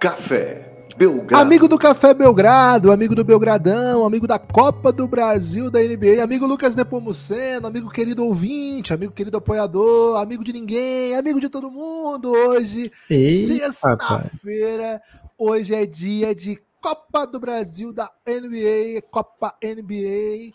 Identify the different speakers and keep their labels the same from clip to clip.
Speaker 1: Café Belgrado.
Speaker 2: Amigo do Café Belgrado, amigo do Belgradão, amigo da Copa do Brasil da NBA, amigo Lucas Nepomuceno, amigo querido ouvinte, amigo querido apoiador, amigo de ninguém, amigo de todo mundo. Hoje, sexta-feira, hoje é dia de Copa do Brasil da NBA, Copa NBA.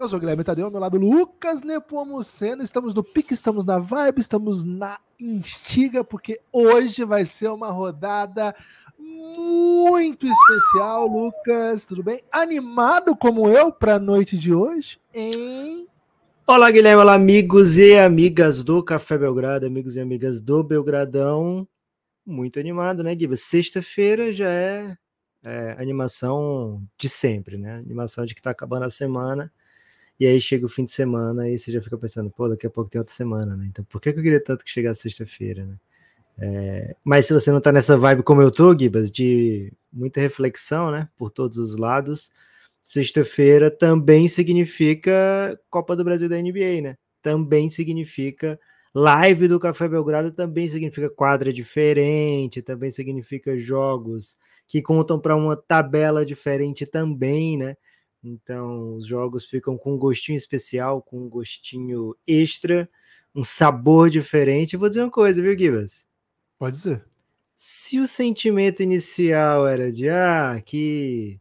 Speaker 2: Eu sou o Guilherme Tadeu, ao meu lado Lucas Nepomuceno. Estamos no pique, estamos na vibe, estamos na instiga, porque hoje vai ser uma rodada muito especial, Lucas. Tudo bem? Animado como eu para a noite de hoje, hein?
Speaker 3: Olá, Guilherme, olá, amigos e amigas do Café Belgrado, amigos e amigas do Belgradão. Muito animado, né, Guiba? Sexta-feira já é, é, animação de sempre, né? Animação de que tá acabando a semana. E aí chega o fim de semana e você já fica pensando, pô, daqui a pouco tem outra semana, né? Então por que, eu queria tanto que chegasse sexta-feira, né? É, mas se você não tá nessa vibe como eu tô, Gibas, de muita reflexão, né? Por todos os lados, sexta-feira também significa Copa do Brasil da NBA, né? Também significa live do Café Belgrado, também significa quadra diferente, também significa jogos que contam para uma tabela diferente também, né? Então, os jogos ficam com um gostinho especial, com um gostinho extra, um sabor diferente. vou dizer uma coisa, viu, Gibas?
Speaker 2: Pode dizer.
Speaker 3: Se o sentimento inicial era de ah, que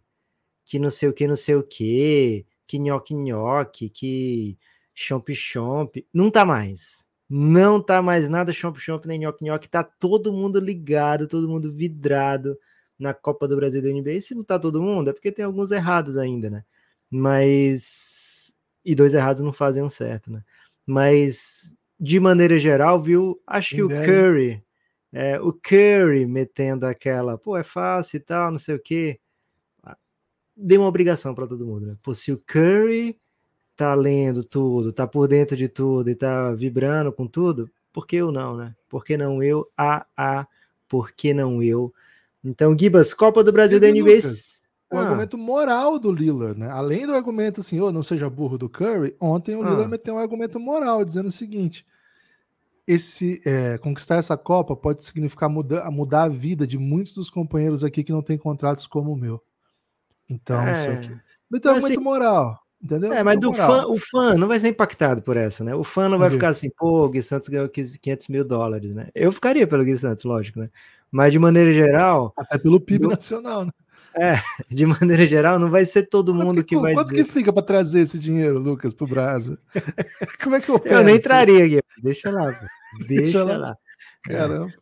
Speaker 3: que não sei o que, não sei o que, que nhoque nhoque, que chomp chomp, não tá mais. Não tá mais nada chomp chomp nem nhoque nhoque, tá todo mundo ligado, todo mundo vidrado na Copa do Brasil da NBA. E se não tá todo mundo, é porque tem alguns errados ainda, né? Mas. E dois errados não fazem um certo, né? Mas, de maneira geral, viu? Acho que o Curry. É, o Curry metendo aquela, pô, é fácil e tal, não sei o quê. Deu uma obrigação para todo mundo, né? Pô, se o Curry tá lendo tudo, tá por dentro de tudo e tá vibrando com tudo, por que eu não, né? Por que não eu? Ah, ah, por que não eu? Então, Gibas, Copa do Brasil da NBA. Lucas
Speaker 2: o ah. argumento moral do Lillard, né? Além do argumento assim, oh, não seja burro do Curry, ontem o ah. Lillard meteu um argumento moral dizendo o seguinte: esse é, conquistar essa Copa pode significar mudar, mudar a vida de muitos dos companheiros aqui que não têm contratos como o meu. Então, é. isso aqui. Argumento assim, moral. Entendeu?
Speaker 3: É, mas do fã, o fã não vai ser impactado por essa, né? O fã não vai ficar assim, pô, o Gui Santos ganhou 500 mil dólares, né? Eu ficaria pelo Gui Santos, lógico, né? Mas de maneira geral.
Speaker 2: Até pelo PIB eu... nacional, né?
Speaker 3: É, de maneira geral, não vai ser todo mundo
Speaker 2: que,
Speaker 3: que, vai
Speaker 2: quanto
Speaker 3: dizer.
Speaker 2: que fica para trazer esse dinheiro, Lucas, pro Brasa?
Speaker 3: Como é que eu peço? Eu nem traria, Gui. Deixa lá, Deixa, Deixa lá.
Speaker 2: lá. Caramba.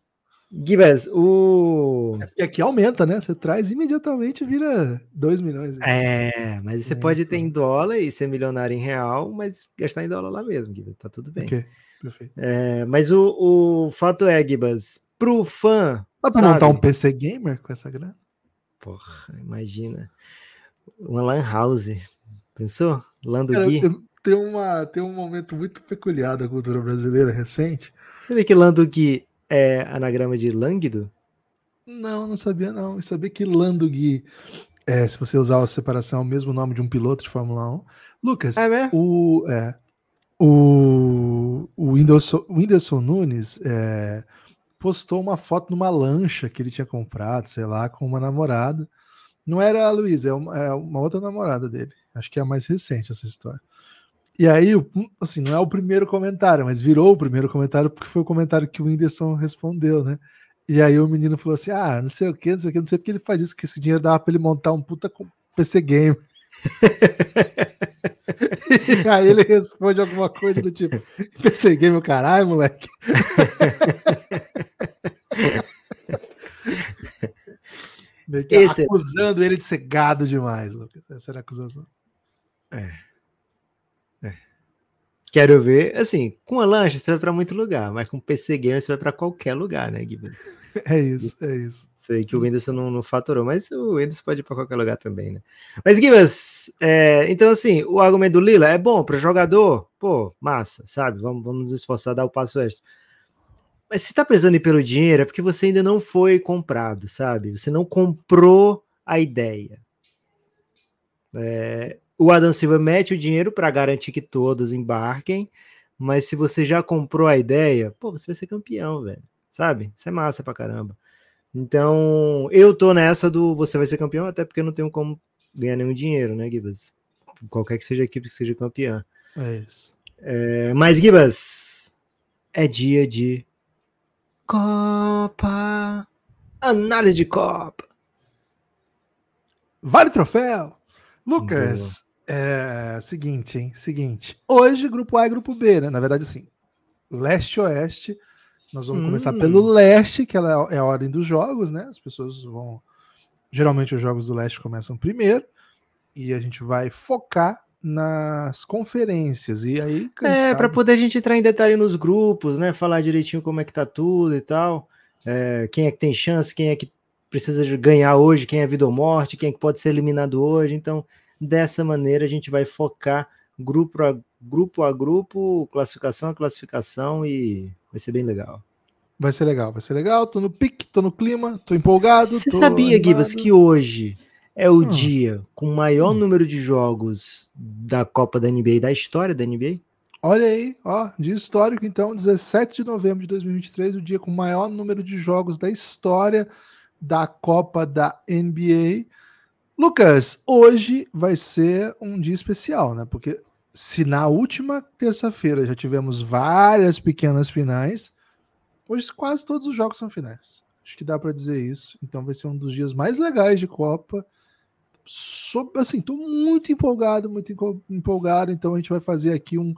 Speaker 3: Guibes, o.
Speaker 2: E aqui aumenta, né? Você traz imediatamente vira 2 milhões.
Speaker 3: É, mas você é, pode então. ter em dólar e ser milionário em real, mas gastar em dólar lá mesmo, Guibes. Tá tudo bem. Ok, perfeito. É, mas o, o fato é, Guibes, pro fã.
Speaker 2: Dá pra sabe? montar um PC gamer com essa grana?
Speaker 3: Porra, imagina. Uma lan house. Pensou? Lando Cara, Gui.
Speaker 2: Tem, uma, tem um momento muito peculiar da cultura brasileira recente.
Speaker 3: Você vê que Lando Gui é anagrama de lânguido?
Speaker 2: Não, não sabia não. Eu sabia que Lando Gui, é, se você usar a separação, é o mesmo nome de um piloto de Fórmula 1. Lucas, é o, é, o, o Whindersson, o Whindersson Nunes é, postou uma foto numa lancha que ele tinha comprado, sei lá, com uma namorada. Não era a Luísa, é uma, é uma outra namorada dele. Acho que é a mais recente essa história. E aí, assim, não é o primeiro comentário, mas virou o primeiro comentário porque foi o comentário que o Whindersson respondeu, né? E aí o menino falou assim: ah, não sei o que, não sei o que, não sei porque ele faz isso, que esse dinheiro dava pra ele montar um puta PC game. E aí ele responde alguma coisa do tipo: PC game o caralho, moleque. Meio que Esse... É acusando ele de ser gado demais, Lucas. Essa era a acusação.
Speaker 3: É. Quero ver, assim, com a lancha você vai para muito lugar, mas com PC Game você vai para qualquer lugar, né, Gibbons?
Speaker 2: É isso, é isso.
Speaker 3: Sei que o Windows não, não faturou, mas o Windows pode ir para qualquer lugar também, né? Mas, Gibbons, é, então, assim, o argumento do Lila é bom para jogador, pô, massa, sabe? Vamos, vamos nos esforçar a dar o passo extra. Mas se tá precisando ir pelo dinheiro, é porque você ainda não foi comprado, sabe? Você não comprou a ideia. É, o Adam Silva mete o dinheiro para garantir que todos embarquem, mas se você já comprou a ideia, pô, você vai ser campeão, velho. Sabe? Isso é massa pra caramba. Então, eu tô nessa do você vai ser campeão, até porque eu não tenho como ganhar nenhum dinheiro, né, Gibas? Qualquer que seja a equipe que seja campeã.
Speaker 2: É isso.
Speaker 3: É, mas, Gibas, é dia de Copa. Análise de Copa.
Speaker 2: Vale troféu. Lucas, é seguinte, hein? Seguinte. Hoje, grupo A e grupo B, né? Na verdade, sim. Leste-Oeste. Nós vamos hum. começar pelo leste, que ela é a ordem dos jogos, né? As pessoas vão. Geralmente os jogos do leste começam primeiro. E a gente vai focar nas conferências. E aí.
Speaker 3: É, para poder a gente entrar em detalhe nos grupos, né? Falar direitinho como é que tá tudo e tal. É, quem é que tem chance, quem é que precisa de ganhar hoje, quem é vida ou morte, quem é que pode ser eliminado hoje. Então, dessa maneira, a gente vai focar grupo a grupo, a grupo classificação a classificação e vai ser bem legal.
Speaker 2: Vai ser legal, vai ser legal. Tô no pique, tô no clima, tô empolgado.
Speaker 3: Você sabia. Gibas, que hoje é o hum. dia com o maior hum. número de jogos da Copa da NBA, da história da NBA?
Speaker 2: Olha aí, ó, dia histórico, então, 17 de novembro de 2023, o dia com o maior número de jogos da história da Copa da NBA. Lucas, hoje vai ser um dia especial, né? Porque se na última terça-feira já tivemos várias pequenas finais, hoje quase todos os jogos são finais. Acho que dá para dizer isso. Então vai ser um dos dias mais legais de Copa. So, assim, tô muito empolgado, muito empolgado. Então a gente vai fazer aqui um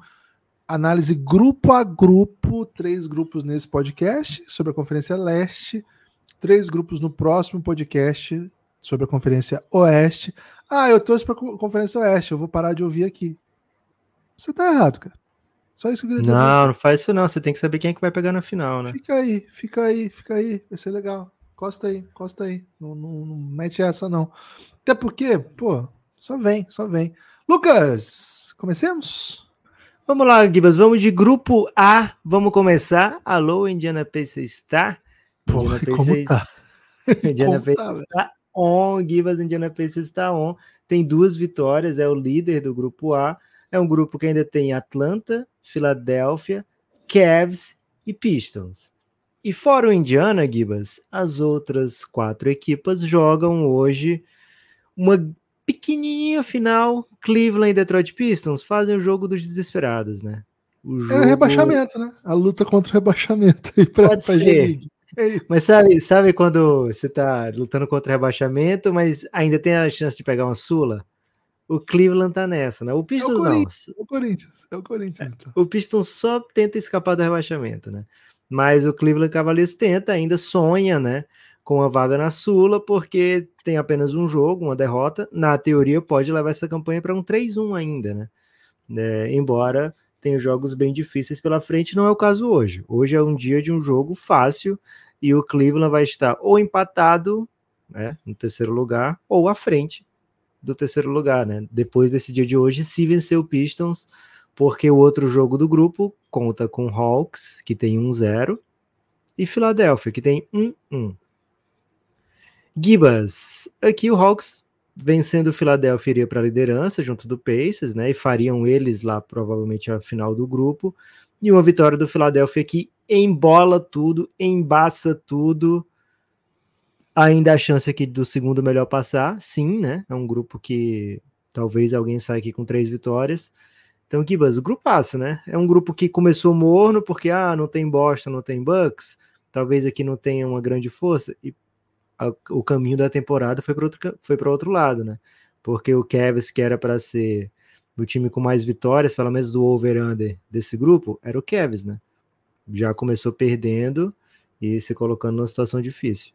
Speaker 2: análise grupo a grupo, três grupos nesse podcast sobre a Conferência Leste, três grupos no próximo podcast sobre a Conferência Oeste. Ah, eu trouxe para a Conferência Oeste, eu vou parar de ouvir aqui. Você tá errado, cara. Só isso que eu
Speaker 3: queria dizer. Não, não faz isso não. Você tem que saber quem é que vai pegar na final, né?
Speaker 2: Fica aí, fica aí, fica aí. Vai ser legal. Costa aí, costa aí. Não, não, não mete essa, não. Até porque, pô, só vem, só vem. Lucas, comecemos?
Speaker 3: Vamos lá, Gibas. Vamos de grupo A. Vamos começar. Alô, Indiana Pacers está?
Speaker 2: Indiana Pacers. Tá?
Speaker 3: Indiana Pacers está on. Gibas Indiana Pacers está on. Tem duas vitórias, é o líder do grupo A. É um grupo que ainda tem Atlanta, Filadélfia, Cavs e Pistons. E fora o Indiana, Gibas, as outras quatro equipas jogam hoje uma pequenininha final. Cleveland e Detroit Pistons fazem o jogo dos desesperados, né?
Speaker 2: O jogo... É rebaixamento, né? A luta contra o rebaixamento aí
Speaker 3: pra, Pode pra ser. É mas sabe, sabe quando você tá lutando contra o rebaixamento, mas ainda tem a chance de pegar uma Sula? O Cleveland tá nessa, né? O Pistons é o não.
Speaker 2: É o Corinthians, é o Corinthians.
Speaker 3: Então. O Pistons só tenta escapar do rebaixamento, né? Mas o Cleveland Cavaliers tenta, ainda sonha, né? Com a vaga na Sula, porque tem apenas um jogo, uma derrota. Na teoria, pode levar essa campanha para um 3-1 ainda, né? É, embora tenha jogos bem difíceis pela frente, não é o caso hoje. Hoje é um dia de um jogo fácil e o Cleveland vai estar ou empatado, né, no terceiro lugar, ou à frente do terceiro lugar, né? Depois desse dia de hoje, se vencer o Pistons, porque o outro jogo do grupo conta com Hawks, que tem 1-0, e Philadelphia, que tem 1-1. Gibas, aqui o Hawks vencendo o Philadelphia iria para a liderança junto do Pacers, né? E fariam eles lá provavelmente a final do grupo. E uma vitória do Philadelphia que embola tudo, embaça tudo, Ainda a chance aqui do segundo melhor passar, sim, né? É um grupo que talvez alguém saia aqui com três vitórias. Então, Kibas, grupaço, né? É um grupo que começou morno, porque ah, não tem Boston, não tem Bucks, talvez aqui não tenha uma grande força, e a, o caminho da temporada foi para outro, foi outro lado, né? Porque o Cavs, que era para ser o time com mais vitórias, pelo menos do over-under desse grupo, era o Cavs, né? Já começou perdendo e se colocando numa situação difícil.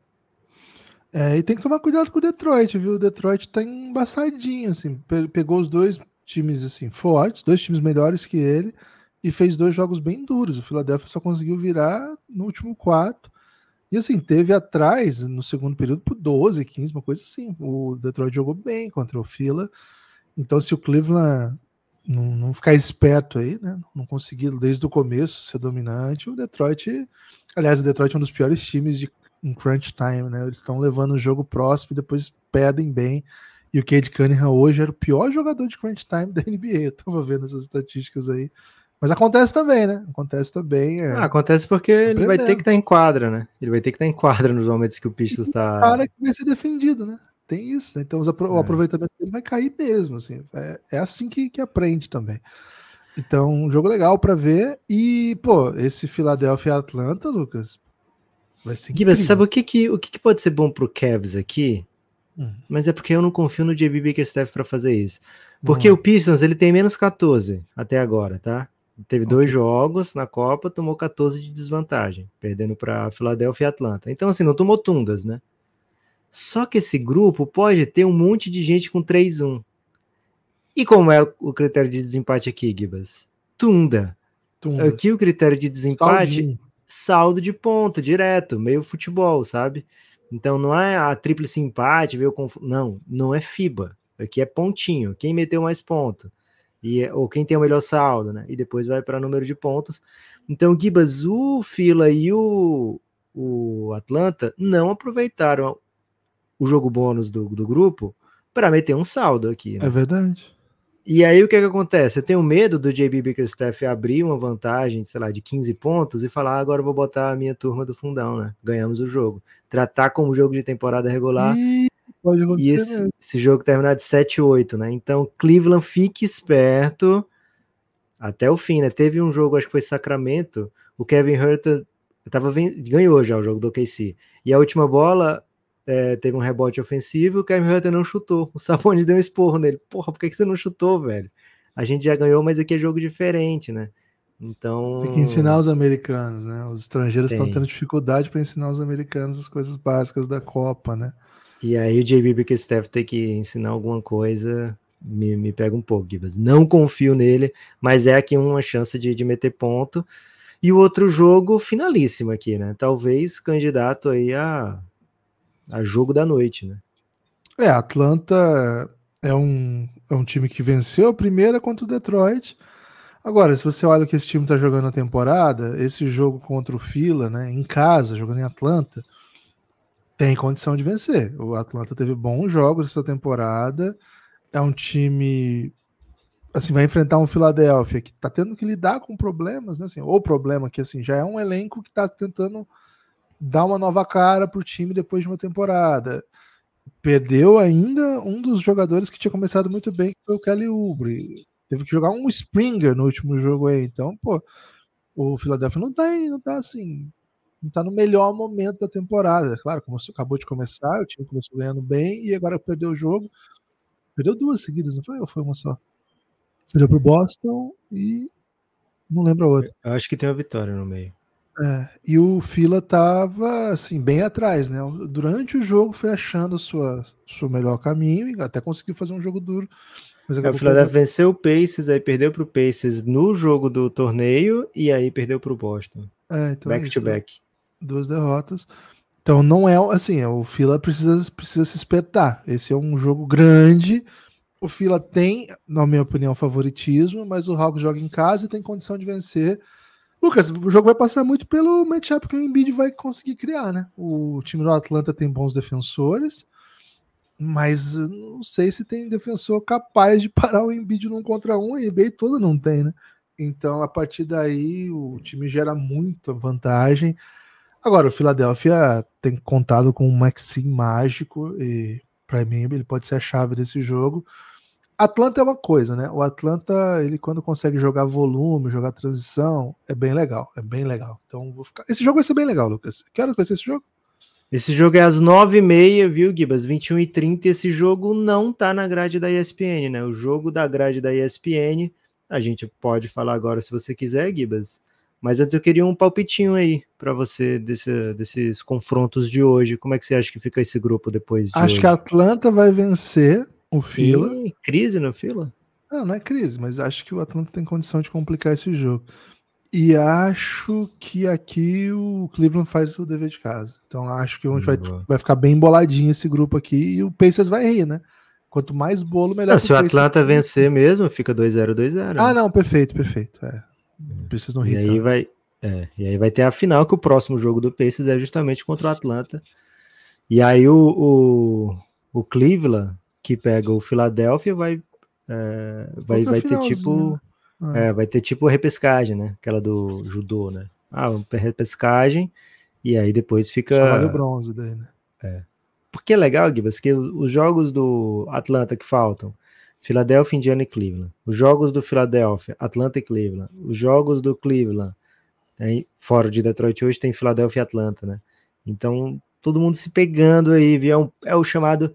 Speaker 2: É, e tem que tomar cuidado com o Detroit, viu? O Detroit tá embaçadinho, assim. Pegou os dois times, assim, fortes, dois times melhores que ele, e fez dois jogos bem duros. O Philadelphia só conseguiu virar no último quarto. E, assim, teve atrás, no segundo período, por 12, 15, uma coisa assim. O Detroit jogou bem contra o Phila. Então, se o Cleveland não, não ficar esperto aí, né? Não conseguir desde o começo ser dominante, o Detroit. Aliás, o Detroit é um dos piores times de em crunch time, né? Eles estão levando o jogo próximo e depois perdem bem. E o Cade Cunningham hoje era o pior jogador de crunch time da NBA. Eu tava vendo essas estatísticas aí. Mas acontece também, né? Acontece também. É...
Speaker 3: Ah, acontece porque ele vai ter que estar tá em quadra, né? Ele vai ter que estar tá em quadra nos momentos que o Pistons está.
Speaker 2: cara que vai ser defendido, né? Tem isso, né? Então o é. aproveitamento dele vai cair mesmo, assim. É, é assim que, que aprende também. Então, um jogo legal para ver. E, pô, esse Philadelphia Atlanta, Lucas,
Speaker 3: vai ser sabe o que, que, o que, que pode ser bom pro Cavs aqui? Hum. Mas é porque eu não confio no JB Bickerstaff para fazer isso. Porque hum. o Pistons, ele tem menos 14 até agora, tá? Teve okay. dois jogos na Copa, tomou 14 de desvantagem, perdendo para Philadelphia e Atlanta. Então, assim, não tomou tundas, né? Só que esse grupo pode ter um monte de gente com 3-1. E como é o critério de desempate aqui, Gibas? Tunda. Tunda. Aqui o critério de desempate, Saldinho. saldo de ponto, direto, meio futebol, sabe? Então não é a tríplice empate, veio conf... não, não é FIBA. Aqui é pontinho, quem meteu mais ponto. E, é, ou quem tem o melhor saldo, né? E depois vai para número de pontos. Então, Gibas, o Fila e o, o Atlanta não aproveitaram o jogo bônus do, do grupo para meter um saldo aqui.
Speaker 2: Né? É verdade.
Speaker 3: E aí o que, que acontece? Eu tenho medo do JB Bickerstaff abrir uma vantagem, sei lá, de 15 pontos e falar, ah, agora eu vou botar a minha turma do fundão, né? Ganhamos o jogo. Tratar como jogo de temporada regular. E, pode e esse, esse, jogo terminar de 7-8, né? Então, Cleveland, fique esperto até o fim, né? Teve um jogo, acho que foi Sacramento, o Kevin Herter tava, ganhou já o jogo do OKC. E a última bola, é, teve um rebote ofensivo, o Kevin Hunter não chutou. O Sabonis deu um esporro nele. Porra, por que, que você não chutou, velho? A gente já ganhou, mas aqui é jogo diferente, né? Então.
Speaker 2: Tem que ensinar os americanos, né? Os estrangeiros estão tendo dificuldade para ensinar os americanos as coisas básicas da Copa, né?
Speaker 3: E aí o JB Bickerstaff tem que ensinar alguma coisa, me, me pega um pouco, Gibas. Não confio nele, mas é aqui uma chance de, de meter ponto. E o outro jogo finalíssimo aqui, né? Talvez candidato aí a a jogo da noite, né?
Speaker 2: É, Atlanta é um, é um time que venceu a primeira contra o Detroit. Agora, se você olha o que esse time está jogando na temporada, esse jogo contra o Fila, né, em casa, jogando em Atlanta, tem condição de vencer. O Atlanta teve bons jogos essa temporada. É um time assim vai enfrentar um Philadelphia que está tendo que lidar com problemas, né? Assim, ou problema que assim já é um elenco que está tentando dar uma nova cara para o time depois de uma temporada. Perdeu ainda um dos jogadores que tinha começado muito bem, que foi o Kelly Oubre. Teve que jogar um Springer no último jogo aí. Então, pô, o Philadelphia não tá não tá assim, não tá no melhor momento da temporada. Claro, como acabou de começar, o time começou ganhando bem e agora perdeu o jogo. Perdeu duas seguidas, não foi? Ou foi uma só? Perdeu pro Boston e não lembro a outra.
Speaker 3: Eu acho que tem uma vitória no meio.
Speaker 2: É, e o Fila tava assim bem atrás, né? Durante o jogo foi achando sua seu melhor caminho e até conseguiu fazer um jogo duro.
Speaker 3: Mas é, o Philadelphia venceu o Pacers, aí perdeu para o Pacers no jogo do torneio e aí perdeu para o Boston.
Speaker 2: É, então
Speaker 3: back é to back.
Speaker 2: Duas derrotas. Então não é assim, é, o Fila precisa, precisa se espetar. Esse é um jogo grande. O Fila tem, na minha opinião, favoritismo, mas o Hawks joga em casa e tem condição de vencer Lucas, o jogo vai passar muito pelo matchup que o Embiid vai conseguir criar, né? O time do Atlanta tem bons defensores, mas não sei se tem defensor capaz de parar o Embiid num contra um, a NBA toda não tem, né? Então, a partir daí, o time gera muita vantagem. Agora, o Philadelphia tem contado com um Maxim mágico e para mim ele pode ser a chave desse jogo. Atlanta é uma coisa, né? O Atlanta, ele quando consegue jogar volume, jogar transição, é bem legal, é bem legal. Então vou ficar. Esse jogo vai ser bem legal, Lucas. Que horas vai ser esse jogo?
Speaker 3: Esse jogo é às 9h30, viu, Gibas? 21h30. Esse jogo não tá na grade da ESPN, né? O jogo da grade da ESPN, a gente pode falar agora se você quiser, Gibas. Mas antes eu queria um palpitinho aí para você desse, desses confrontos de hoje. Como é que você acha que fica esse grupo depois de
Speaker 2: Acho
Speaker 3: hoje?
Speaker 2: que a Atlanta vai vencer o Fila.
Speaker 3: E crise no Fila?
Speaker 2: Não, não é crise, mas acho que o Atlanta tem condição de complicar esse jogo. E acho que aqui o Cleveland faz o dever de casa. Então acho que a gente vai, vai ficar bem boladinho esse grupo aqui e o Pacers vai rir, né? Quanto mais bolo, melhor. Não,
Speaker 3: se o Atlanta vencer mesmo, fica 2-0, 2-0.
Speaker 2: Ah, não, perfeito, perfeito. É. Pacers não rir.
Speaker 3: E aí, vai, é, e aí vai ter a final, que o próximo jogo do Pacers é justamente contra o Atlanta. E aí o, o, o Cleveland que pega o Philadelphia vai, é, vai, vai ter tipo. Ah. É, vai ter tipo repescagem, né? Aquela do judô, né? Ah, repescagem, e aí depois fica. Só
Speaker 2: vale o bronze daí, né?
Speaker 3: É. Porque é legal, Gibas, que os jogos do Atlanta que faltam, Philadelphia, Indiana e Cleveland. Os jogos do Philadelphia, Atlanta e Cleveland. Os jogos do Cleveland, aí, fora de Detroit hoje, tem Philadelphia e Atlanta, né? Então, todo mundo se pegando aí, viu? É, um, é o chamado.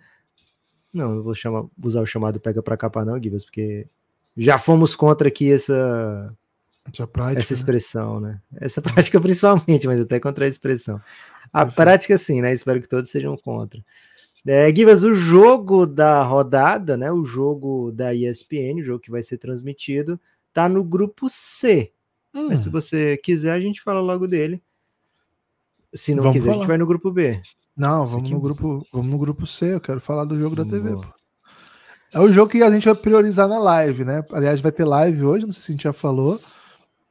Speaker 3: Não, eu vou chamar, usar o chamado pega pra capa, não, Gibas, porque já fomos contra aqui essa. Essa, prática, essa né? expressão, né? né? Essa prática principalmente, mas até contra a expressão. A prática, sim, né? Espero que todos sejam contra. É, Givas, o jogo da rodada, né? O jogo da ESPN, o jogo que vai ser transmitido, tá no grupo C. Hum. Mas se você quiser, a gente fala logo dele. Se não vamos quiser, falar. a gente vai no grupo B.
Speaker 2: Não, vamos no grupo, vamos no grupo C. Eu quero falar do jogo da TV. Pô. É o jogo que a gente vai priorizar na live, né? Aliás, vai ter live hoje, não sei se a gente já falou.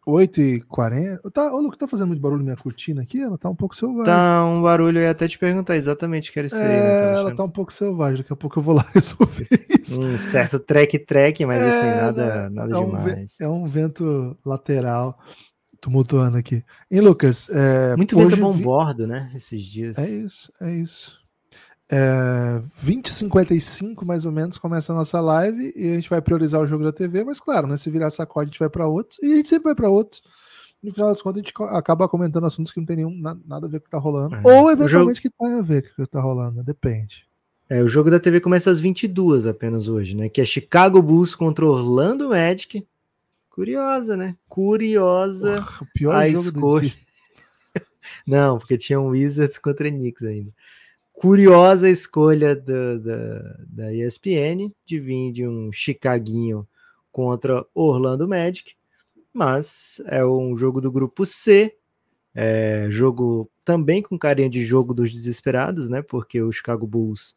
Speaker 2: 8h40. Tá, ô, Lucas, tá fazendo muito barulho minha cortina aqui? Ela tá um pouco selvagem.
Speaker 3: Tá um barulho, eu ia até te perguntar exatamente o que era isso
Speaker 2: é, aí. Né? Ela tá um pouco selvagem, daqui a pouco eu vou lá resolver isso.
Speaker 3: Um certo trek-trek, mas assim, é, assim, nada, nada é demais.
Speaker 2: Um, é um vento lateral tumultuando aqui. Hein, Lucas? É,
Speaker 3: muito vento bom vi... bordo, né? Esses dias.
Speaker 2: É isso, é isso. É, 20h55 mais ou menos começa a nossa live e a gente vai priorizar o jogo da TV, mas claro, né, se virar sacode a gente vai para outros e a gente sempre vai para outros. No final das contas, a gente acaba comentando assuntos que não tem nenhum, nada a ver com o que tá rolando. É. Ou eventualmente jogo... que tem a ver com o que tá rolando, depende.
Speaker 3: É, o jogo da TV começa às 22 apenas hoje, né? Que é Chicago Bulls contra Orlando Magic. Curiosa, né? Curiosa
Speaker 2: o pior a escolha.
Speaker 3: não, porque tinha um Wizards contra Knicks ainda curiosa escolha da, da, ESPN de vir de um Chicaguinho contra Orlando Magic, mas é um jogo do grupo C, é jogo também com carinha de jogo dos desesperados, né? Porque o Chicago Bulls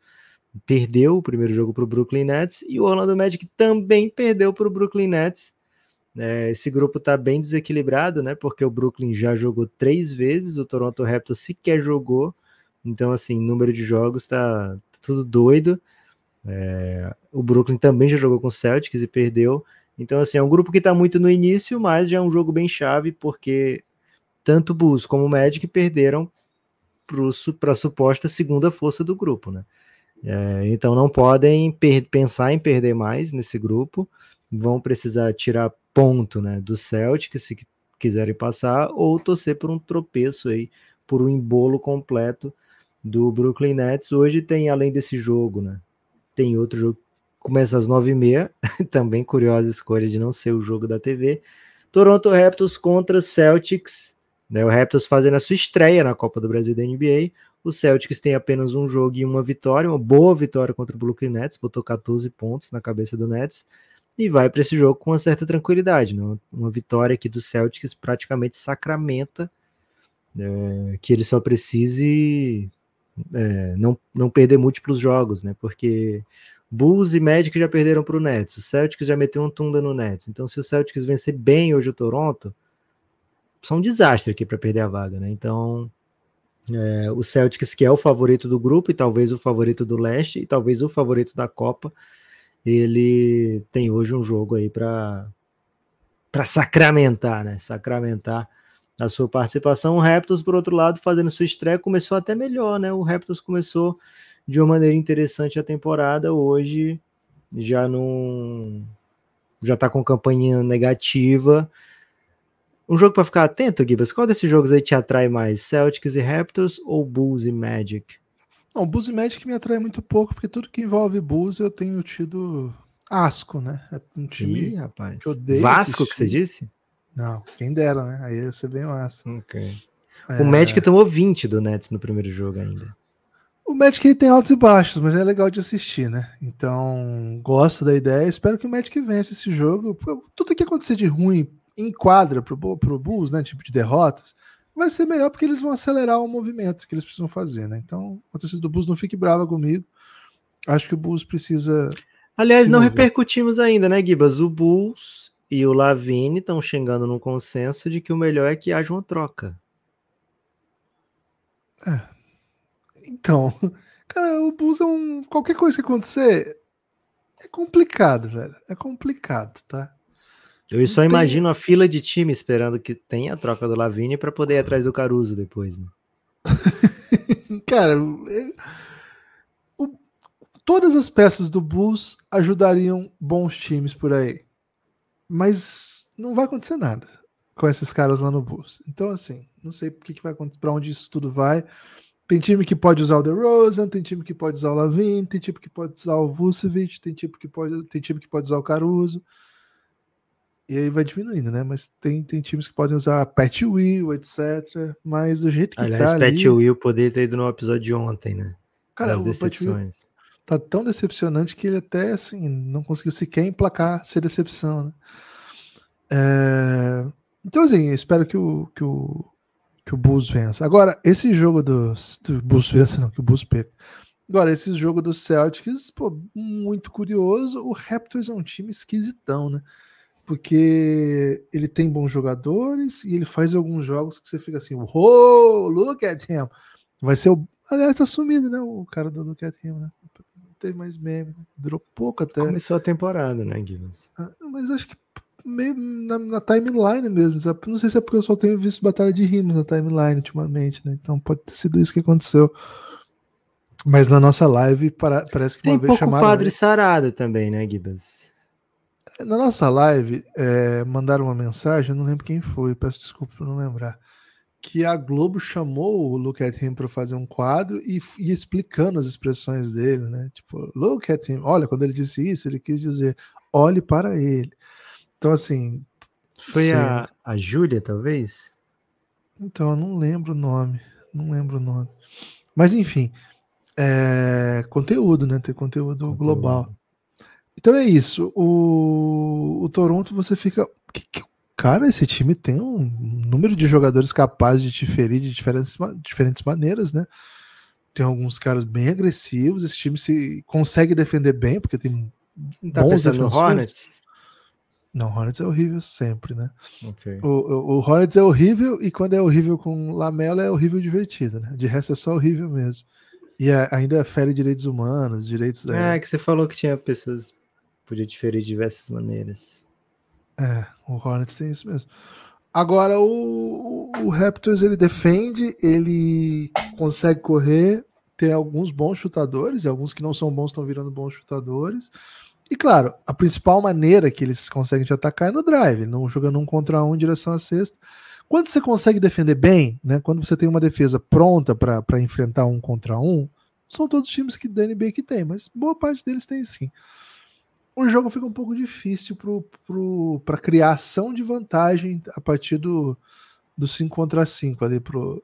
Speaker 3: perdeu o primeiro jogo para o Brooklyn Nets e o Orlando Magic também perdeu para o Brooklyn Nets. É, esse grupo está bem desequilibrado, né? Porque o Brooklyn já jogou três vezes, o Toronto Raptors sequer jogou. Então, assim, número de jogos tá, tudo doido. É, o Brooklyn também já jogou com o Celtics e perdeu. Então, assim, é um grupo que está muito no início, mas já é um jogo bem chave, porque tanto o Bulls como o Magic perderam para a suposta segunda força do grupo, né? É, então não podem pensar em perder mais nesse grupo, vão precisar tirar ponto né, do Celtics se quiserem passar, ou torcer por um tropeço aí, por um embolo completo do Brooklyn Nets. Hoje tem, além desse jogo, né? Tem outro jogo começa às nove e meia, também curiosa escolha de não ser o jogo da TV. Toronto Raptors contra Celtics, né? O Raptors fazendo a sua estreia na Copa do Brasil da NBA. O Celtics tem apenas um jogo e uma vitória, uma boa vitória contra o Brooklyn Nets, botou 14 pontos na cabeça do Nets e vai para esse jogo com uma certa tranquilidade, né? Uma vitória aqui do Celtics praticamente sacramenta é, que ele só precise é, não, não perder múltiplos jogos, né? Porque Bulls e Magic já perderam para o Nets, o Celtics já meteu um tunda no Nets. Então, se o Celtics vencer bem hoje o Toronto, são um desastre aqui para perder a vaga, né? Então, é, o Celtics, que é o favorito do grupo e talvez o favorito do leste e talvez o favorito da Copa, ele tem hoje um jogo aí para para sacramentar, né? Sacramentar a sua participação. O Raptors, por outro lado, fazendo sua estreia, começou até melhor, né? O Raptors começou de uma maneira interessante a temporada, hoje já não já tá com campanha negativa. Um jogo para ficar atento, Gibas. Qual desses jogos aí te atrai mais? Celtics e Raptors ou Bulls e Magic?
Speaker 2: Não, Bulls e Magic me atrai muito pouco, porque tudo que envolve Bulls eu tenho tido asco, né? É um time
Speaker 3: Ih, rapaz. que odeio Vasco que você disse?
Speaker 2: Não, quem dera, né? Aí ia ser bem massa.
Speaker 3: Ok. É... O Magic tomou 20 do Nets no primeiro jogo ainda.
Speaker 2: O Magic tem altos e baixos, mas é legal de assistir, né? Então, gosto da ideia. Espero que o Magic vença esse jogo. Tudo que acontecer de ruim em quadra pro, pro Bulls, né? Tipo de derrotas, vai ser melhor porque eles vão acelerar o movimento que eles precisam fazer, né? Então, a torcida do Bulls não fique brava comigo. Acho que o Bulls precisa.
Speaker 3: Aliás, não repercutimos ainda, né, Gibas? O Bulls e o Lavine estão chegando num consenso de que o melhor é que haja uma troca.
Speaker 2: É. Então, cara, o Bulls é um. Qualquer coisa que acontecer é complicado, velho. É complicado, tá?
Speaker 3: Eu só imagino a fila de time esperando que tenha a troca do Lavini para poder ir atrás do Caruso depois, né?
Speaker 2: Cara, é... o... todas as peças do Bulls ajudariam bons times por aí. Mas não vai acontecer nada com esses caras lá no Bulls. Então, assim, não sei que, que vai acontecer, para onde isso tudo vai. Tem time que pode usar o DeRozan, tem time que pode usar o Lavin, tem time que pode usar o Vucevic, tem time que pode, tem time que pode usar o Caruso. E aí vai diminuindo, né? Mas tem, tem times que podem usar Pat Will, etc. Mas do jeito que
Speaker 3: Aliás, tá Pat ali... Will poderia ter ido no episódio de ontem, né?
Speaker 2: Cara, As o decepções. Tá tão decepcionante que ele até, assim, não conseguiu sequer emplacar ser decepção, né? É... Então, assim, espero que o, que o, que o Bulls vença. Agora, esse jogo do, do Bulls vença, não, que o Bulls perca. Agora, esse jogo do Celtics, pô, muito curioso. O Raptors é um time esquisitão, né? Porque ele tem bons jogadores e ele faz alguns jogos que você fica assim, oh, look at him. Vai ser o. Aliás, tá sumido, né? O cara do Look at him, né? Tem mais meme, né? Durou pouco até.
Speaker 3: Começou a temporada, né, Guilherme?
Speaker 2: Ah, mas acho que meio na, na, timeline mesmo. Não sei se é porque eu só tenho visto batalha de rimas na timeline ultimamente, né? Então pode ter sido isso que aconteceu. Mas na nossa live para, parece que
Speaker 3: Tem uma vez pouco chamaram. Padre Sarado também, né, Gibas?
Speaker 2: Na nossa live, é, mandaram uma mensagem, eu não lembro quem foi, peço desculpa por não lembrar. Que a Globo chamou o Look at Him para fazer um quadro e, e explicando as expressões dele, né? Tipo, Look at Him. Olha, quando ele disse isso, ele quis dizer, olhe para ele. Então, assim.
Speaker 3: Foi a, a Júlia, talvez?
Speaker 2: Então, eu não lembro o nome. Não lembro o nome. Mas, enfim. É, conteúdo, né? Ter conteúdo, conteúdo. global. Então é isso. O, o Toronto, você fica. Que, que, cara, esse time tem um número de jogadores capazes de te ferir de diferentes, diferentes maneiras, né? Tem alguns caras bem agressivos. Esse time se consegue defender bem, porque tem
Speaker 3: tá bons defensores. No Hornets?
Speaker 2: Não, Hornets é horrível sempre, né? Okay. O, o, o, Hornets é horrível e quando é horrível com Lamela é horrível divertido, né? De resto é só horrível mesmo. E é, ainda fere direitos humanos, direitos.
Speaker 3: É, é, que você falou que tinha pessoas podia diferir de diversas maneiras.
Speaker 2: É, o Hornets tem isso mesmo. Agora o, o Raptors ele defende, ele consegue correr, tem alguns bons chutadores e alguns que não são bons estão virando bons chutadores. E claro, a principal maneira que eles conseguem te atacar é no drive, não jogando um contra um em direção à cesta. Quando você consegue defender bem, né, quando você tem uma defesa pronta para enfrentar um contra um, são todos times que da NBA que tem, mas boa parte deles tem sim. O jogo fica um pouco difícil para criação de vantagem a partir do, do 5 contra 5 ali pro,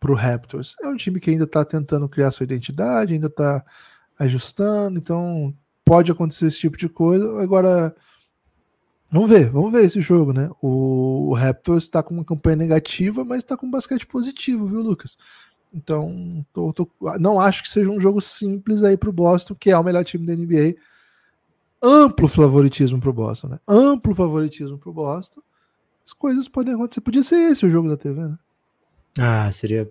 Speaker 2: pro Raptors. É um time que ainda está tentando criar sua identidade, ainda está ajustando, então pode acontecer esse tipo de coisa. Agora, vamos ver, vamos ver esse jogo, né? O, o Raptors está com uma campanha negativa, mas está com um basquete positivo, viu, Lucas? Então, tô, tô, não acho que seja um jogo simples aí para o Boston, que é o melhor time da NBA. Amplo favoritismo para o Boston, né? Amplo favoritismo para o Boston. As coisas podem acontecer. Podia ser esse o jogo da TV, né?
Speaker 3: Ah, seria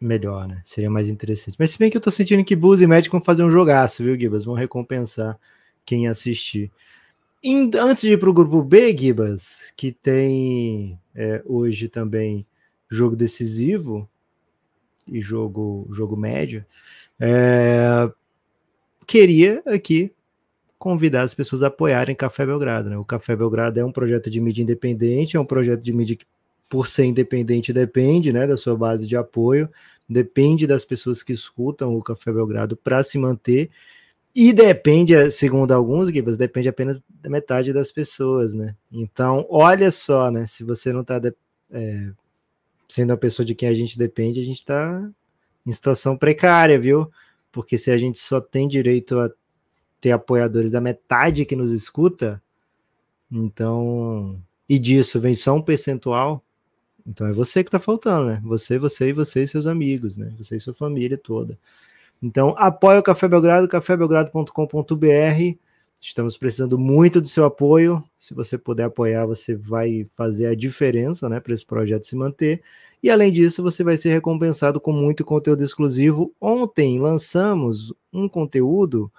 Speaker 3: melhor, né? Seria mais interessante. Mas se bem que eu tô sentindo que Bulls e Magic vão fazer um jogaço, viu, Gibas? Vão recompensar quem assistir. Antes de ir pro grupo B, Gibas, que tem é, hoje também jogo decisivo e jogo, jogo médio, é, queria aqui convidar as pessoas a apoiarem Café Belgrado. Né? O Café Belgrado é um projeto de mídia independente, é um projeto de mídia que, por ser independente, depende né, da sua base de apoio depende das pessoas que escutam o Café Belgrado para se manter. E depende, segundo alguns, Gibas, depende apenas da metade das pessoas, né? Então, olha só, né? Se você não está é, sendo a pessoa de quem a gente depende, a gente está em situação precária, viu? Porque se a gente só tem direito a ter apoiadores da metade que nos escuta, então. E disso vem só um percentual, então é você que está faltando, né? Você, você e você e seus amigos, né? Você e sua família toda. Então apoia o Café Belgrado, cafébelgrado.com.br. Estamos precisando muito do seu apoio. Se você puder apoiar, você vai fazer a diferença, né, para esse projeto se manter. E além disso, você vai ser recompensado com muito conteúdo exclusivo. Ontem lançamos um conteúdo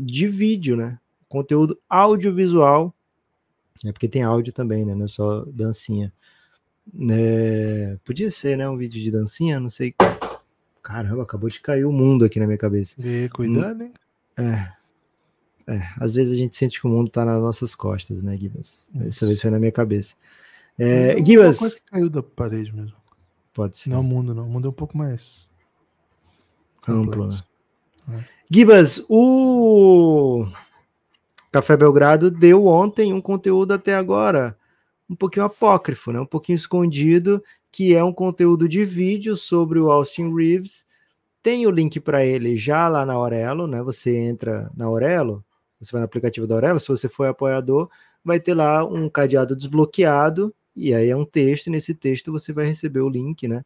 Speaker 3: de vídeo, né? Conteúdo audiovisual É porque tem áudio também, né? Não é só dancinha. É, podia ser, né? Um vídeo de dancinha, não sei. Caramba, acabou de cair o mundo aqui na minha cabeça.
Speaker 2: E cuidado, hein?
Speaker 3: É. É, às vezes a gente sente que o mundo tá nas nossas costas, né, Gibas? Dessa vez foi na minha cabeça. É, é Gibas. coisa
Speaker 2: que caiu da parede mesmo.
Speaker 3: Pode ser.
Speaker 2: Não o mundo, não. O mundo é um pouco mais
Speaker 3: amplo, né? É. Gibas, o Café Belgrado deu ontem um conteúdo até agora um pouquinho apócrifo, né? Um pouquinho escondido, que é um conteúdo de vídeo sobre o Austin Reeves. Tem o link para ele já lá na Aurelo, né? Você entra na Aurelo, você vai no aplicativo da Aurelo, se você for apoiador, vai ter lá um cadeado desbloqueado, e aí é um texto, e nesse texto você vai receber o link, né?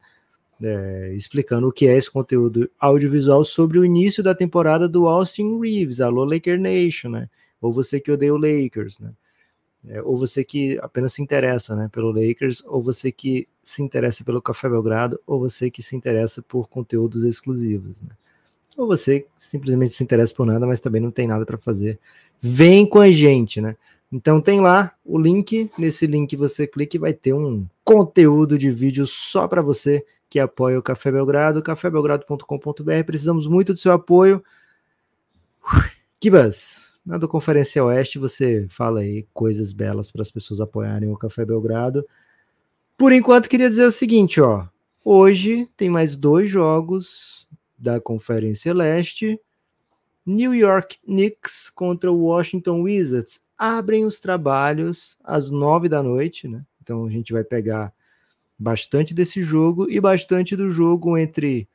Speaker 3: É, explicando o que é esse conteúdo audiovisual sobre o início da temporada do Austin Reeves, alô Laker Nation, né? Ou você que odeia o Lakers, né? É, ou você que apenas se interessa né, pelo Lakers, ou você que se interessa pelo Café Belgrado, ou você que se interessa por conteúdos exclusivos. Né? Ou você simplesmente se interessa por nada, mas também não tem nada para fazer. Vem com a gente, né? Então tem lá o link, nesse link você clica e vai ter um conteúdo de vídeo só para você que apoia o Café Belgrado, cafébelgrado.com.br. Precisamos muito do seu apoio. Kibas, na do Conferência Oeste você fala aí coisas belas para as pessoas apoiarem o Café Belgrado. Por enquanto, queria dizer o seguinte, ó. Hoje tem mais dois jogos da Conferência Leste. New York Knicks contra o Washington Wizards abrem os trabalhos às nove da noite, né? Então a gente vai pegar bastante desse jogo e bastante do jogo entre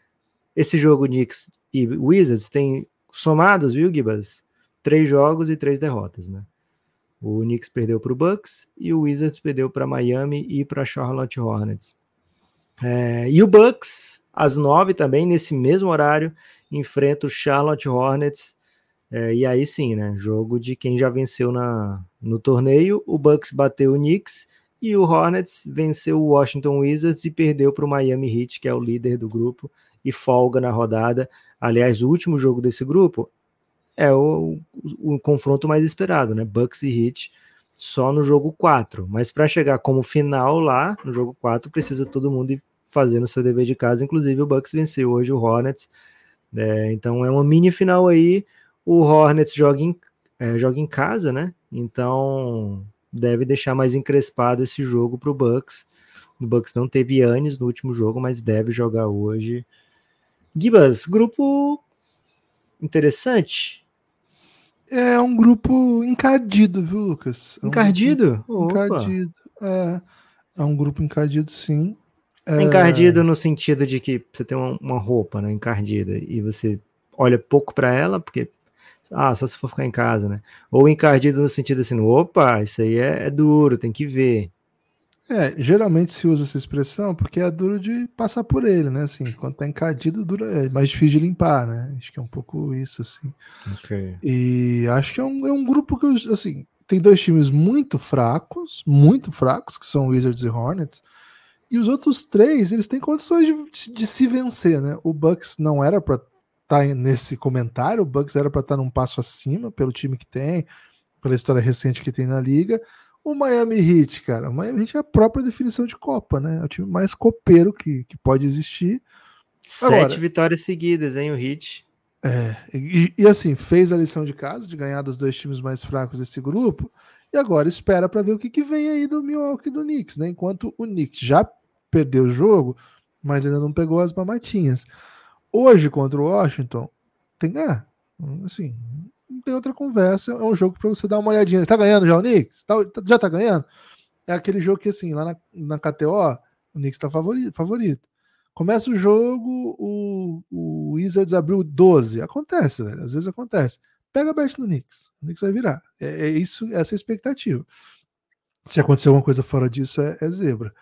Speaker 3: esse jogo Knicks e Wizards tem somados, viu, Gibas? Três jogos e três derrotas, né? O Knicks perdeu para o Bucks e o Wizards perdeu para Miami e para Charlotte Hornets. É, e o Bucks, às nove também, nesse mesmo horário, enfrenta o Charlotte Hornets. É, e aí sim, né? Jogo de quem já venceu na, no torneio. O Bucks bateu o Knicks e o Hornets venceu o Washington Wizards e perdeu para o Miami Heat, que é o líder do grupo, e folga na rodada. Aliás, o último jogo desse grupo é o, o, o confronto mais esperado, né? Bucks e Heat só no jogo 4. Mas para chegar como final lá, no jogo 4, precisa todo mundo ir fazendo seu dever de casa. Inclusive, o Bucks venceu hoje o Hornets. É, então é uma mini final aí. O Hornets joga em, é, joga em casa, né? Então deve deixar mais encrespado esse jogo para o Bucks. O Bucks não teve Yannis no último jogo, mas deve jogar hoje. Gibas, grupo interessante.
Speaker 2: É um grupo encardido, viu, Lucas?
Speaker 3: É um encardido?
Speaker 2: Grupo encardido. É, é um grupo encardido, sim.
Speaker 3: É... Encardido no sentido de que você tem uma, roupa, né, encardida, e você olha pouco para ela, porque ah, só se for ficar em casa, né? Ou encardido no sentido assim, opa, isso aí é, é duro, tem que ver.
Speaker 2: É, geralmente se usa essa expressão porque é duro de passar por ele, né? Assim, quando tá encardido, duro, é mais difícil de limpar, né? Acho que é um pouco isso, assim.
Speaker 3: Ok.
Speaker 2: E acho que é um, é um grupo que, assim, tem dois times muito fracos, muito fracos, que são Wizards e Hornets. E os outros três, eles têm condições de, de se vencer, né? O Bucks não era para tá nesse comentário, o Bucks era para estar tá num passo acima pelo time que tem, pela história recente que tem na liga. O Miami Heat, cara, o Miami Heat é a própria definição de Copa, né? É o time mais copeiro que, que pode existir.
Speaker 3: Sete Agora, vitórias seguidas, hein, o Heat.
Speaker 2: É, e, e, assim, fez a lição de casa de ganhar dos dois times mais fracos desse grupo, e agora espera para ver o que, que vem aí do Milwaukee e do Knicks, né? Enquanto o Knicks já perdeu o jogo, mas ainda não pegou as mamatinhas. Hoje contra o Washington, tem que ah, assim, não tem outra conversa. É um jogo para você dar uma olhadinha. Tá ganhando já o Knicks? Tá, tá, já tá ganhando? É aquele jogo que, assim, lá na, na KTO, o Knicks tá favorito, favorito. Começa o jogo, o, o Wizards abriu 12. Acontece, velho. Às vezes acontece. Pega a bet no Knicks. O Knicks vai virar. É, é isso, essa é a expectativa. Se acontecer alguma coisa fora disso, é, é zebra.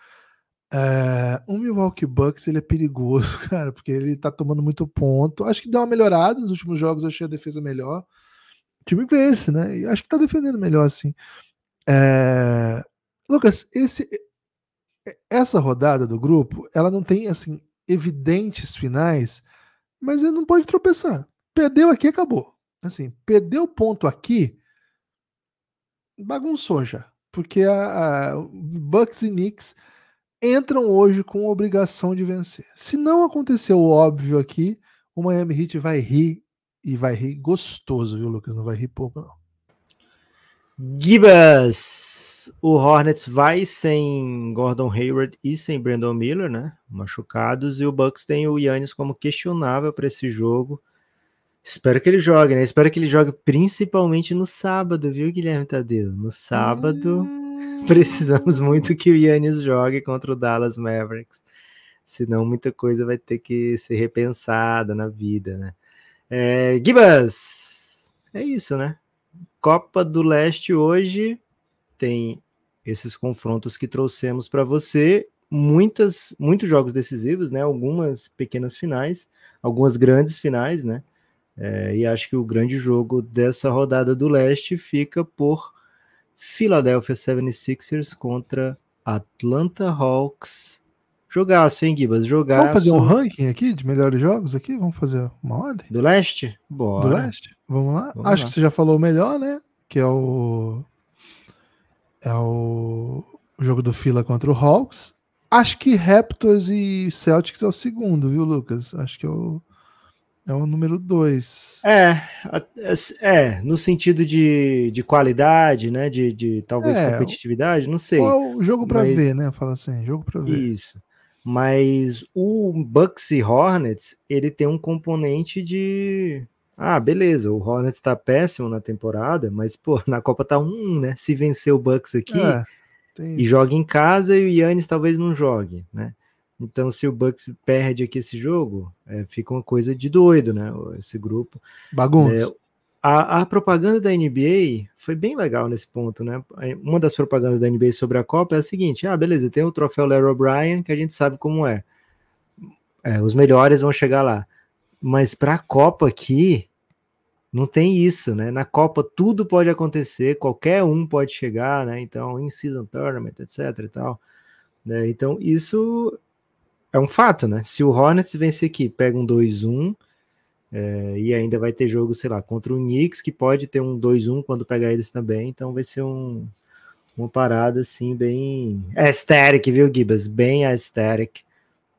Speaker 2: É, o Milwaukee Bucks ele é perigoso, cara, porque ele tá tomando muito ponto. Acho que deu uma melhorada nos últimos jogos, achei a defesa melhor time vence, né? E acho que tá defendendo melhor assim. É... Lucas, esse, essa rodada do grupo, ela não tem assim evidentes finais, mas ele não pode tropeçar. Perdeu aqui, acabou. Assim, perdeu ponto aqui, bagunçou já. porque a, a Bucks e Knicks entram hoje com obrigação de vencer. Se não aconteceu o óbvio aqui, o Miami Heat vai rir e vai rir gostoso, viu, Lucas? Não vai rir pouco, não.
Speaker 3: Gibas! O Hornets vai sem Gordon Hayward e sem Brandon Miller, né? Machucados, e o Bucks tem o Yannis como questionável para esse jogo. Espero que ele jogue, né? Espero que ele jogue principalmente no sábado, viu, Guilherme Tadeu? No sábado, hum... precisamos muito que o Yannis jogue contra o Dallas Mavericks. Senão muita coisa vai ter que ser repensada na vida, né? É, Gibas! É isso, né? Copa do Leste hoje tem esses confrontos que trouxemos para você, muitas, muitos jogos decisivos, né? Algumas pequenas finais, algumas grandes finais, né? É, e acho que o grande jogo dessa rodada do leste fica por Philadelphia 76ers contra Atlanta Hawks. Jogaço, hein, Gibas? Jogaço.
Speaker 2: Vamos fazer um ranking aqui de melhores jogos aqui? Vamos fazer uma ordem?
Speaker 3: Do leste?
Speaker 2: Bora. Do leste? Vamos lá? Vamos acho lá. que você já falou o melhor, né? Que é o. É o, o jogo do Fila contra o Hawks. Acho que Raptors e Celtics é o segundo, viu, Lucas? Acho que é o. É o número 2.
Speaker 3: É, é, no sentido de, de qualidade, né? De, de talvez é, competitividade, não sei.
Speaker 2: o jogo para mas... ver, né? Fala assim, jogo para ver.
Speaker 3: Isso. Mas o Bucks e Hornets, ele tem um componente de. Ah, beleza, o Hornets tá péssimo na temporada, mas, pô, na Copa tá um, né? Se vencer o Bucks aqui é, e joga em casa e o Yannis talvez não jogue, né? Então, se o Bucks perde aqui esse jogo, é, fica uma coisa de doido, né? Esse grupo.
Speaker 2: Bagunça. É,
Speaker 3: a, a, propaganda da NBA foi bem legal nesse ponto, né? Uma das propagandas da NBA sobre a Copa é a seguinte: ah, beleza, tem o troféu Larry O'Brien, que a gente sabe como é. é os melhores vão chegar lá. Mas para a Copa aqui, não tem isso, né? Na Copa tudo pode acontecer, qualquer um pode chegar, né? Então, in season tournament, etc e tal. Né? Então, isso é um fato, né? Se o Hornets vencer aqui, pega um 2-1 é, e ainda vai ter jogo, sei lá, contra o Knicks, que pode ter um 2-1 quando pegar eles também, então vai ser um, uma parada assim, bem aesthetic, viu, Gibas? Bem aesthetic.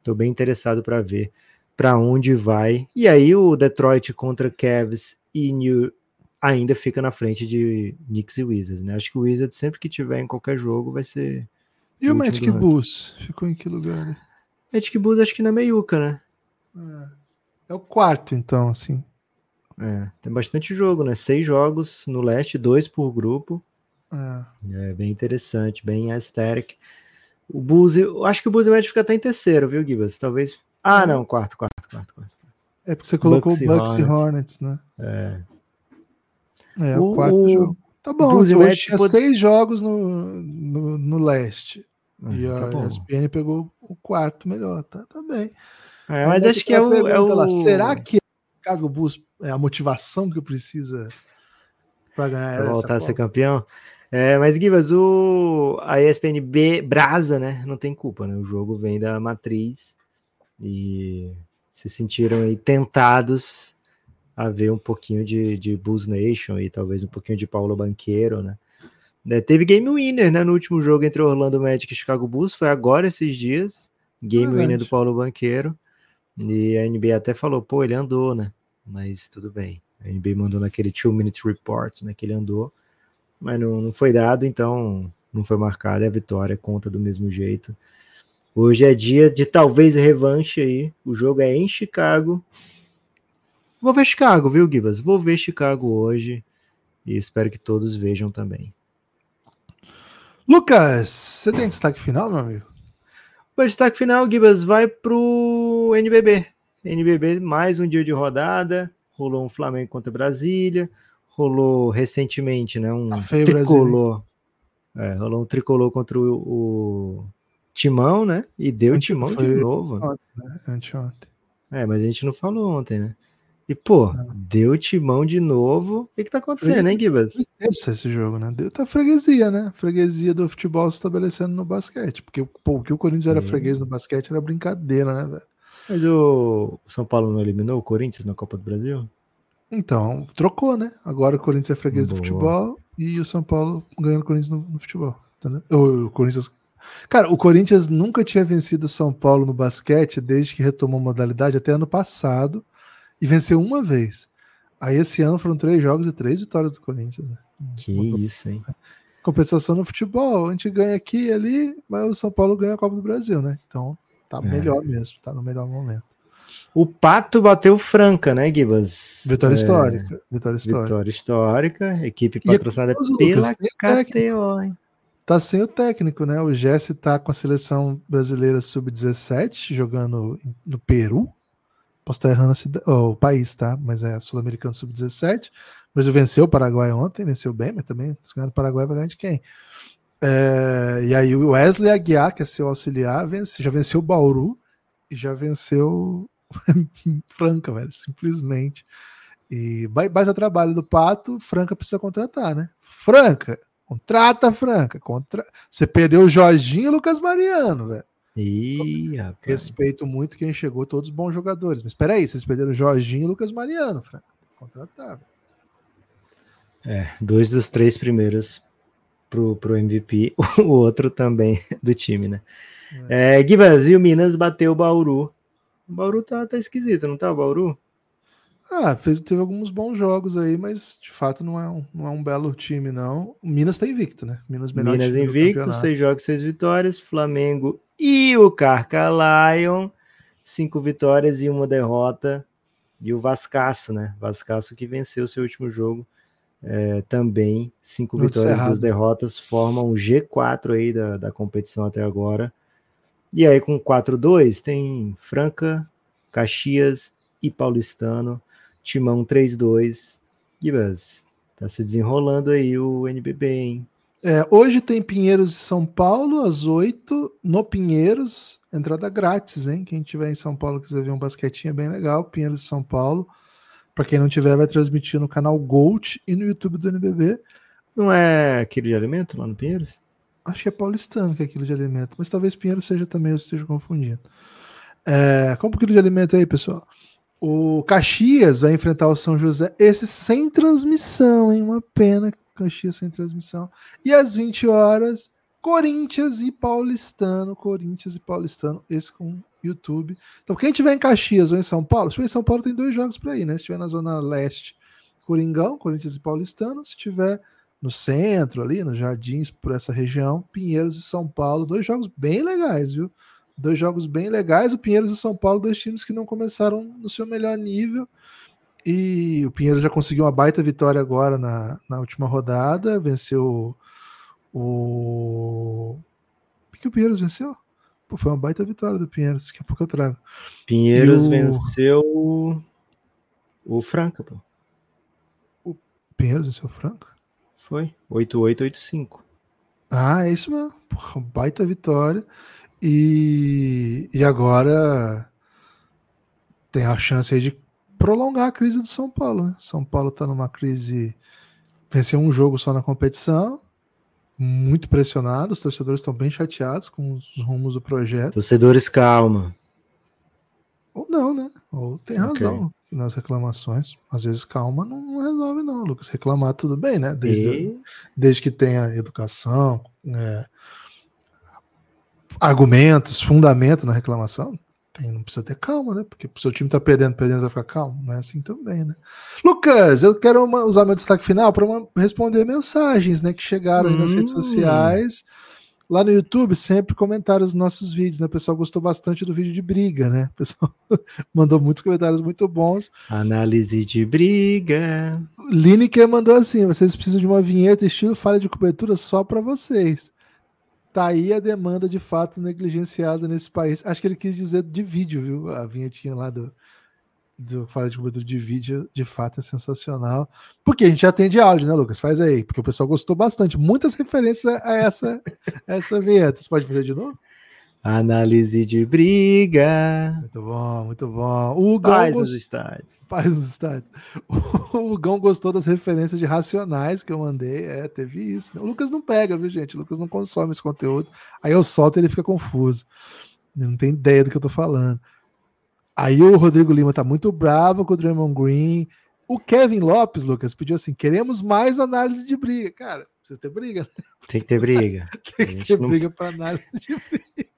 Speaker 3: Tô bem interessado para ver para onde vai. E aí o Detroit contra Cavs e New ainda fica na frente de Knicks e Wizards, né? Acho que o Wizards sempre que tiver em qualquer jogo vai ser.
Speaker 2: E o, o Magic Bulls ficou em que lugar? Né?
Speaker 3: Magic Bulls acho que na meiuca, né?
Speaker 2: É. É o quarto, então, assim.
Speaker 3: É, tem bastante jogo, né? Seis jogos no leste, dois por grupo. É, é bem interessante, bem aesthetic. O Bulls, eu acho que o Bulls vai ficar até em terceiro, viu, Gibas? Talvez. Ah, é. não, quarto, quarto, quarto, quarto.
Speaker 2: É porque você colocou Bucks o Bucks e Hornets, Hornets né?
Speaker 3: É.
Speaker 2: É, o, o quarto o... jogo. Tá bom, Bulls hoje tinha pode... seis jogos no, no, no leste. Ah, e tá a ESPN pegou o quarto melhor, tá, tá bem.
Speaker 3: É, mas acho que é o, é o...
Speaker 2: Lá, será que o Chicago Bulls é a motivação que precisa para ganhar
Speaker 3: pra voltar a ser campeão? É, mas Givas, o a ESPN B Brasa, né? Não tem culpa, né? O jogo vem da matriz e se sentiram aí tentados a ver um pouquinho de, de Bulls Nation e talvez um pouquinho de Paulo Banqueiro, né? É, teve game winner, né? No último jogo entre Orlando Magic e Chicago Bulls, foi agora esses dias. Game winner do Paulo Banqueiro. E a NBA até falou, pô, ele andou, né? Mas tudo bem. A NBA mandou naquele two minute report, né? Que ele andou, mas não, não foi dado, então não foi marcado. É a vitória conta do mesmo jeito. Hoje é dia de talvez revanche aí. O jogo é em Chicago. Vou ver Chicago, viu, Gibas? Vou ver Chicago hoje e espero que todos vejam também.
Speaker 2: Lucas, você tem destaque final, meu amigo?
Speaker 3: O destaque final, Gibas, vai pro NBB. NBB, mais um dia de rodada. Rolou um Flamengo contra Brasília. Rolou recentemente, né? Um tricolor. É, rolou um tricolor contra o, o Timão, né? E deu Timão de novo. Ontem, né?
Speaker 2: Anteontem.
Speaker 3: É, mas a gente não falou ontem, né? E, pô, não. deu timão de novo. O que, que tá acontecendo, hein, Gibas?
Speaker 2: Esse, esse jogo, né? Deu tá freguesia, né? Freguesia do futebol se estabelecendo no basquete. Porque pô, o que o Corinthians era freguês no basquete era brincadeira, né, velho?
Speaker 3: Mas o São Paulo não eliminou o Corinthians na Copa do Brasil?
Speaker 2: Então, trocou, né? Agora o Corinthians é freguês Boa. do futebol e o São Paulo ganhando o Corinthians no, no futebol. Entendeu? O, o Corinthians Cara, o Corinthians nunca tinha vencido o São Paulo no basquete desde que retomou a modalidade até ano passado e venceu uma vez. Aí esse ano foram três jogos e três vitórias do Corinthians. Né?
Speaker 3: Que isso, hein?
Speaker 2: Compensação no futebol, a gente ganha aqui e ali, mas o São Paulo ganha a Copa do Brasil, né? Então tá é. melhor mesmo, tá no melhor momento.
Speaker 3: O Pato bateu Franca, né, Gibas?
Speaker 2: Vitória é... histórica.
Speaker 3: Vitória histórica. Vitória histórica, equipe patrocinada e, pela KTO, hein?
Speaker 2: Tá sem o técnico, né? O Jesse tá com a seleção brasileira sub-17, jogando no Peru. Posso estar errando oh, o país, tá? Mas é sul-americano sub-17. O Brasil venceu o Paraguai ontem, venceu bem, mas também, se ganhar o Paraguai, vai ganhar de quem? É, e aí o Wesley Aguiar, que é seu auxiliar, vence, já venceu o Bauru e já venceu Franca, velho, simplesmente. E mais a trabalho do Pato, Franca precisa contratar, né? Franca, Contrata, Franca. Contra... Você perdeu o Jorginho e o Lucas Mariano, velho.
Speaker 3: Ih,
Speaker 2: Respeito muito quem chegou, todos bons jogadores. Mas espera aí, vocês perderam o Jorginho e Lucas Mariano, Franca. Contratar, velho.
Speaker 3: É, dois dos três primeiros pro, pro MVP, o outro também do time, né? É, é Gibas, e o Minas bateu o Bauru. O Bauru tá, tá esquisito, não tá, o Bauru?
Speaker 2: Ah, fez, teve alguns bons jogos aí, mas de fato não é um, não é um belo time, não. O Minas tá invicto, né?
Speaker 3: Minas melhor Minas invicto, seis jogos, seis vitórias. Flamengo e o Carca Lion, cinco vitórias e uma derrota. E o Vascaço, né? Vascaço que venceu seu último jogo. É, também cinco Muito vitórias e duas derrotas formam o G4 aí da, da competição até agora. E aí com 4-2 tem Franca, Caxias e Paulistano. Timão 3-2. Gibas, tá se desenrolando aí o NBB, hein?
Speaker 2: É, hoje tem Pinheiros e São Paulo, às 8, no Pinheiros, entrada grátis, hein? Quem tiver em São Paulo quiser ver um basquetinho é bem legal, Pinheiros e São Paulo. Para quem não tiver, vai transmitir no canal Gold e no YouTube do NBB.
Speaker 3: Não é aquilo de alimento lá no Pinheiros?
Speaker 2: Acho que é paulistano que é aquilo de alimento, mas talvez Pinheiros seja também, eu esteja confundindo. É, compra um quilo de alimento aí, pessoal. O Caxias vai enfrentar o São José, esse sem transmissão, hein? Uma pena Caxias sem transmissão. E às 20 horas, Corinthians e Paulistano, Corinthians e Paulistano, esse com YouTube. Então, quem tiver em Caxias ou em São Paulo, se tiver em São Paulo tem dois jogos para ir, né? Se tiver na zona leste, Coringão, Corinthians e Paulistano, se tiver no centro ali, nos Jardins, por essa região, Pinheiros e São Paulo, dois jogos bem legais, viu? Dois jogos bem legais. O Pinheiros e o São Paulo, dois times que não começaram no seu melhor nível. E o Pinheiros já conseguiu uma baita vitória agora na, na última rodada. Venceu o. O que o Pinheiros venceu? Pô, foi uma baita vitória do Pinheiros. Daqui a pouco eu trago.
Speaker 3: Pinheiros o... venceu o Franca, pô.
Speaker 2: O Pinheiros venceu o Franca?
Speaker 3: Foi. 8-8-8-5.
Speaker 2: Ah, é isso mesmo. Porra, baita vitória. E, e agora tem a chance aí de prolongar a crise do São Paulo. Né? São Paulo está numa crise. Venceu um jogo só na competição, muito pressionado. Os torcedores estão bem chateados com os rumos do projeto.
Speaker 3: Torcedores, calma.
Speaker 2: Ou não, né? Ou tem razão okay. nas reclamações. Às vezes, calma não resolve, não, Lucas. Reclamar tudo bem, né? Desde, e... desde que tenha educação, é, argumentos, fundamento na reclamação, tem, não precisa ter calma, né? Porque o seu time tá perdendo, perdendo, vai ficar calmo. Não é assim também, né? Lucas, eu quero uma, usar meu destaque final para responder mensagens, né? Que chegaram hum. aí nas redes hum. sociais. Lá no YouTube, sempre comentaram os nossos vídeos, né? O pessoal gostou bastante do vídeo de briga, né? O pessoal mandou muitos comentários muito bons.
Speaker 3: Análise de briga.
Speaker 2: Lineker mandou assim: vocês precisam de uma vinheta estilo falha de cobertura só para vocês. Tá aí a demanda de fato negligenciada nesse país. Acho que ele quis dizer de vídeo, viu? A vinhetinha lá do, do Fala de Cobertura de Vídeo, de fato é sensacional. Porque a gente já tem de áudio, né, Lucas? Faz aí, porque o pessoal gostou bastante. Muitas referências a essa, essa vinheta. Você pode fazer de novo?
Speaker 3: Análise de briga.
Speaker 2: Muito bom, muito bom. O Hugão
Speaker 3: Paz gost... nos estádios.
Speaker 2: Paz nos estádios. O Hugão gostou das referências de Racionais que eu mandei. É, teve isso. O Lucas não pega, viu, gente? O Lucas não consome esse conteúdo. Aí eu solto e ele fica confuso. Ele não tem ideia do que eu tô falando. Aí o Rodrigo Lima tá muito bravo com o Draymond Green. O Kevin Lopes, Lucas, pediu assim: queremos mais análise de briga. Cara, precisa ter briga. Né?
Speaker 3: Tem que ter briga.
Speaker 2: Tem que ter não... briga para análise de briga.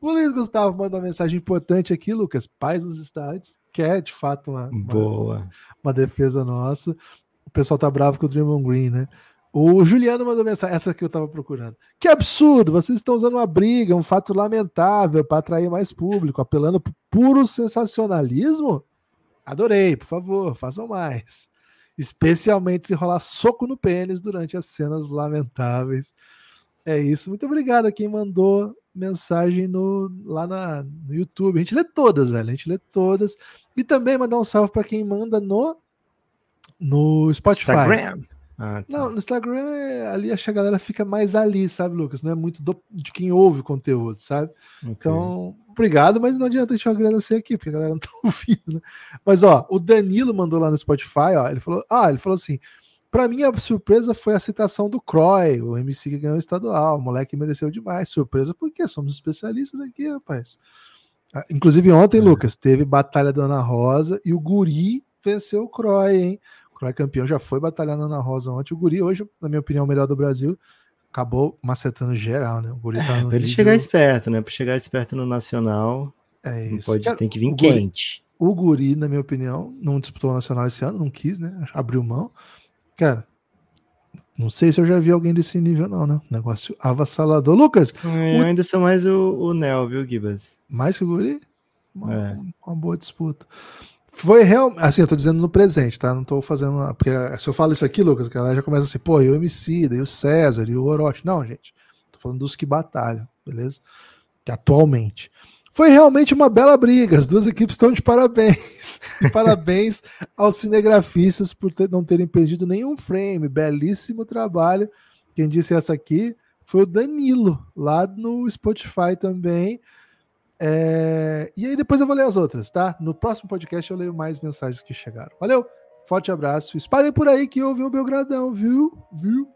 Speaker 2: O Luiz Gustavo manda uma mensagem importante aqui, Lucas. Paz dos estádios, que é de fato uma,
Speaker 3: Boa.
Speaker 2: uma, uma defesa nossa. O pessoal tá bravo com o Draymond Green, né? O Juliano mandou mensagem, essa que eu estava procurando. Que absurdo! Vocês estão usando uma briga, um fato lamentável para atrair mais público, apelando por puro sensacionalismo? Adorei, por favor, façam mais. Especialmente se rolar soco no pênis durante as cenas lamentáveis. É isso. Muito obrigado a quem mandou mensagem no, lá na, no YouTube. A gente lê todas, velho. A gente lê todas. E também mandar um salve para quem manda no, no Spotify. Instagram. Ah, tá. Não, no Instagram é, ali acho que a galera fica mais ali, sabe, Lucas? Não é muito do, de quem ouve o conteúdo, sabe? Okay. Então, obrigado, mas não adianta te agradecer aqui, porque a galera não tá ouvindo, né? Mas ó, o Danilo mandou lá no Spotify, ó, ele falou, ah, ele falou assim: para mim a surpresa foi a citação do Croy, o MC que ganhou o estadual, o moleque mereceu demais. Surpresa porque somos especialistas aqui, rapaz. Ah, inclusive ontem, é. Lucas, teve batalha da Ana Rosa e o Guri venceu o Croy, hein? Croy campeão já foi batalhando na Rosa ontem. O Guri, hoje, na minha opinião, o melhor do Brasil. Acabou macetando geral, né? O Guri
Speaker 3: tá é, no pra ele chegar esperto, né? Pra chegar esperto no Nacional. É isso. Pode, Cara, tem que vir o quente.
Speaker 2: Guri, o Guri, na minha opinião, não disputou o Nacional esse ano, não quis, né? Abriu mão. Cara, não sei se eu já vi alguém desse nível, não, né? Negócio avassalador. Lucas!
Speaker 3: É, eu o... ainda sou mais o, o Nel, viu, Gibas?
Speaker 2: Mais que o Guri? Uma, é. uma boa disputa. Foi real, assim, eu tô dizendo no presente, tá? Não tô fazendo. Porque se eu falo isso aqui, Lucas, ela já começa assim, pô, e o MC, e o César, e o Orochi. Não, gente. Tô falando dos que batalham, beleza? Que atualmente. Foi realmente uma bela briga. As duas equipes estão de parabéns. E parabéns aos cinegrafistas por ter, não terem perdido nenhum frame. Belíssimo trabalho. Quem disse essa aqui foi o Danilo, lá no Spotify também. É... E aí depois eu vou ler as outras, tá? No próximo podcast eu leio mais mensagens que chegaram. Valeu, forte abraço. Espalhem por aí que houve o Belgradão, viu? Viu?